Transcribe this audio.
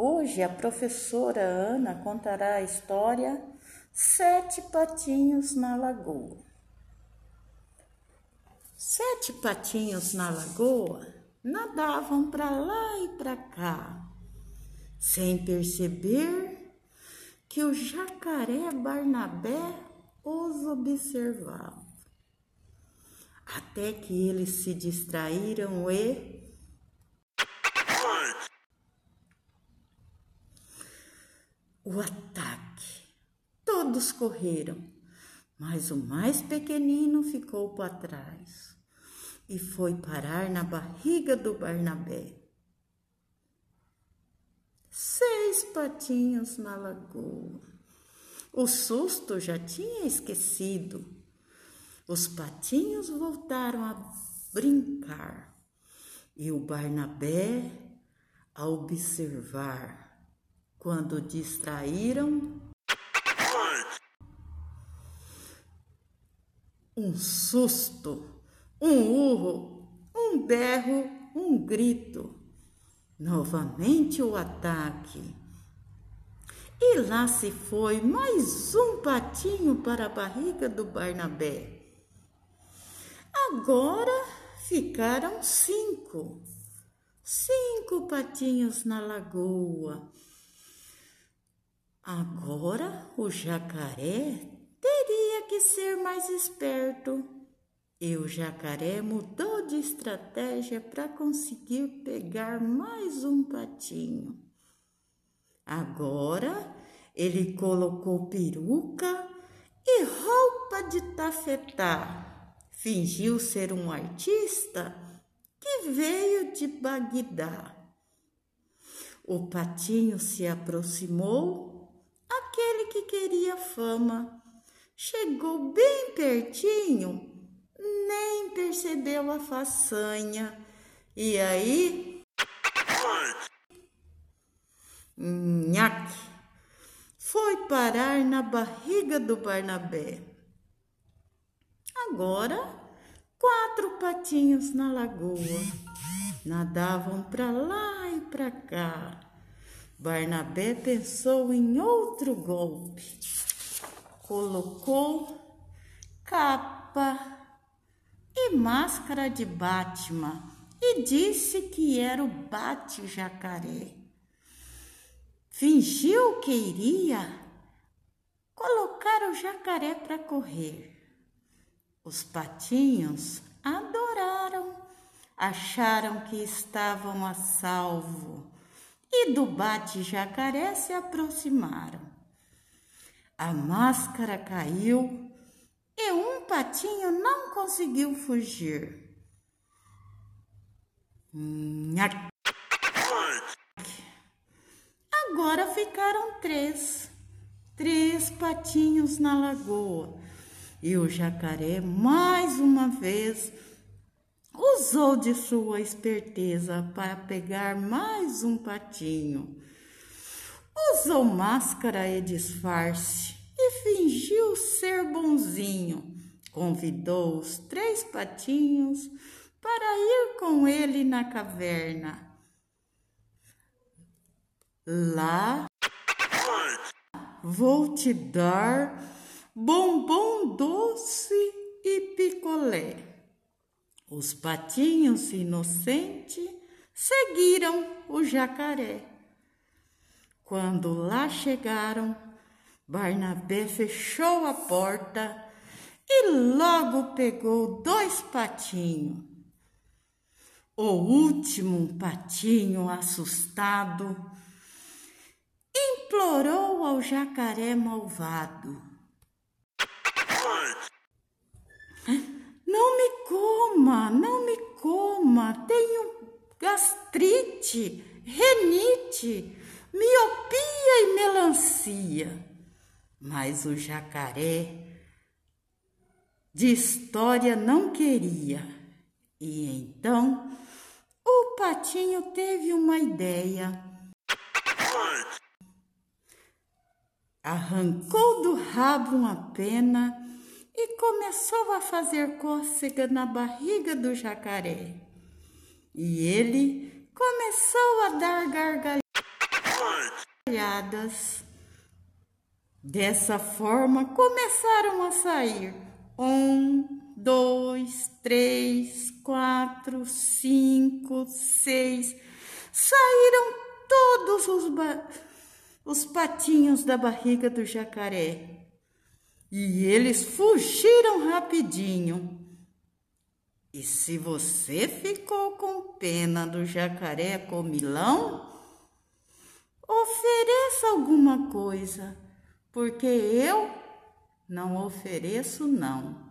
Hoje a professora Ana contará a história Sete Patinhos na Lagoa. Sete patinhos na lagoa nadavam para lá e para cá, sem perceber que o jacaré Barnabé os observava. Até que eles se distraíram e o ataque. Todos correram, mas o mais pequenino ficou para trás e foi parar na barriga do Barnabé. Seis patinhos na lagoa. O susto já tinha esquecido. Os patinhos voltaram a brincar e o Barnabé a observar quando distraíram um susto, um urro, um berro, um grito. Novamente o ataque. E lá se foi mais um patinho para a barriga do Barnabé. Agora ficaram cinco. Cinco patinhos na lagoa Agora o jacaré teria que ser mais esperto. E o jacaré mudou de estratégia para conseguir pegar mais um patinho. Agora ele colocou peruca e roupa de tafetá. Fingiu ser um artista que veio de Bagdá. O patinho se aproximou que queria fama. Chegou bem pertinho, nem percebeu a façanha. E aí. Nhaque! Foi parar na barriga do Barnabé. Agora, quatro patinhos na lagoa nadavam para lá e para cá Barnabé pensou em outro golpe. Colocou capa e máscara de Batman e disse que era o bate-jacaré. Fingiu que iria colocar o jacaré para correr. Os patinhos adoraram, acharam que estavam a salvo e do bate-jacaré se aproximaram. A máscara caiu e um patinho não conseguiu fugir. Agora ficaram três, três patinhos na lagoa e o jacaré mais uma vez usou de sua esperteza para pegar mais um patinho. Usou máscara e disfarce e fingiu ser bonzinho. Convidou os três patinhos para ir com ele na caverna. Lá vou te dar bombom Os patinhos inocentes seguiram o jacaré. Quando lá chegaram, Barnabé fechou a porta e logo pegou dois patinhos. O último patinho, assustado, implorou ao jacaré malvado: Não me coma, não me coma, tenho gastrite, renite, miopia e melancia. Mas o jacaré de história não queria. E então o patinho teve uma ideia. Arrancou do rabo uma pena e começou a fazer cócega na barriga do jacaré. E ele começou a dar gargalhada. gargalhadas. Dessa forma, começaram a sair um, dois, três, quatro, cinco, seis. Saíram todos os, os patinhos da barriga do jacaré. E eles fugiram rapidinho. E se você ficou com pena do jacaré comilão, ofereça alguma coisa porque eu não ofereço não.